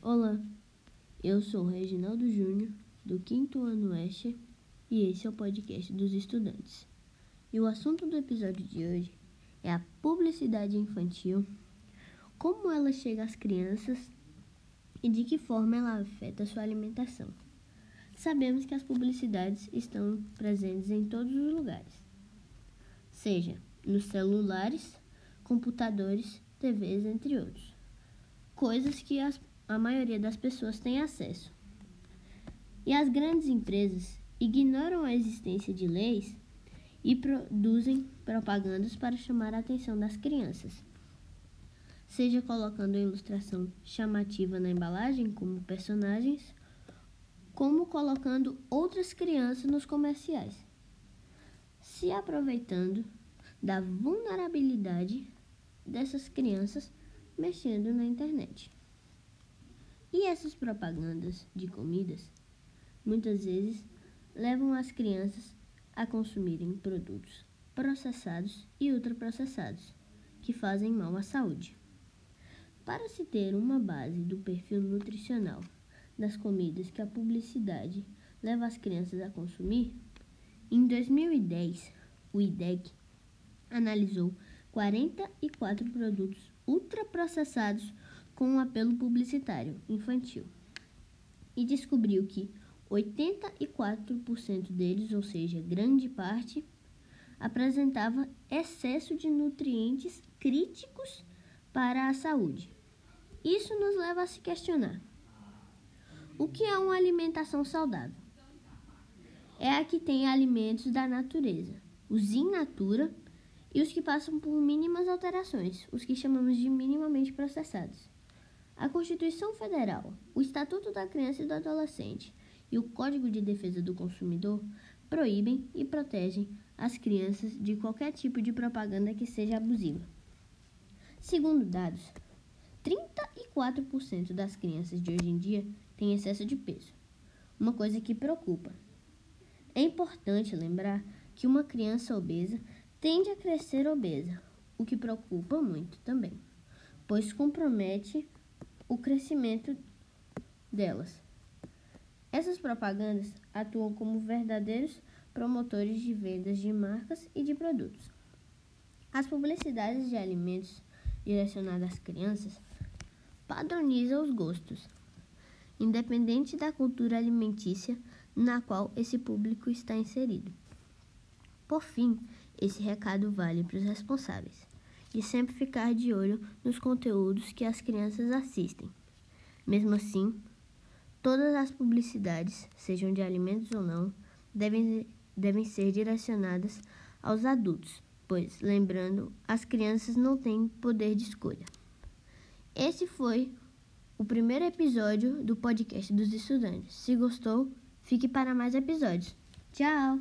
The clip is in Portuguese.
Olá, eu sou Reginaldo Júnior, do quinto ano Oeste, e esse é o podcast dos estudantes. E o assunto do episódio de hoje é a publicidade infantil, como ela chega às crianças e de que forma ela afeta sua alimentação. Sabemos que as publicidades estão presentes em todos os lugares, seja nos celulares, computadores, TVs, entre outros. Coisas que as a maioria das pessoas tem acesso. E as grandes empresas ignoram a existência de leis e produzem propagandas para chamar a atenção das crianças. Seja colocando a ilustração chamativa na embalagem como personagens, como colocando outras crianças nos comerciais, se aproveitando da vulnerabilidade dessas crianças mexendo na internet. E essas propagandas de comidas muitas vezes levam as crianças a consumirem produtos processados e ultraprocessados que fazem mal à saúde. Para se ter uma base do perfil nutricional das comidas que a publicidade leva as crianças a consumir, em 2010, o IDEC analisou 44 produtos ultraprocessados com um apelo publicitário infantil e descobriu que 84% deles, ou seja, grande parte, apresentava excesso de nutrientes críticos para a saúde. Isso nos leva a se questionar: o que é uma alimentação saudável? É a que tem alimentos da natureza, os in natura e os que passam por mínimas alterações, os que chamamos de minimamente processados. A Constituição Federal, o Estatuto da Criança e do Adolescente e o Código de Defesa do Consumidor proíbem e protegem as crianças de qualquer tipo de propaganda que seja abusiva. Segundo dados, 34% das crianças de hoje em dia têm excesso de peso, uma coisa que preocupa. É importante lembrar que uma criança obesa tende a crescer obesa, o que preocupa muito também, pois compromete o crescimento delas. Essas propagandas atuam como verdadeiros promotores de vendas de marcas e de produtos. As publicidades de alimentos direcionadas às crianças padronizam os gostos, independente da cultura alimentícia na qual esse público está inserido. Por fim, esse recado vale para os responsáveis e sempre ficar de olho nos conteúdos que as crianças assistem. Mesmo assim, todas as publicidades, sejam de alimentos ou não, devem, devem ser direcionadas aos adultos, pois, lembrando, as crianças não têm poder de escolha. Esse foi o primeiro episódio do podcast dos estudantes. Se gostou, fique para mais episódios. Tchau!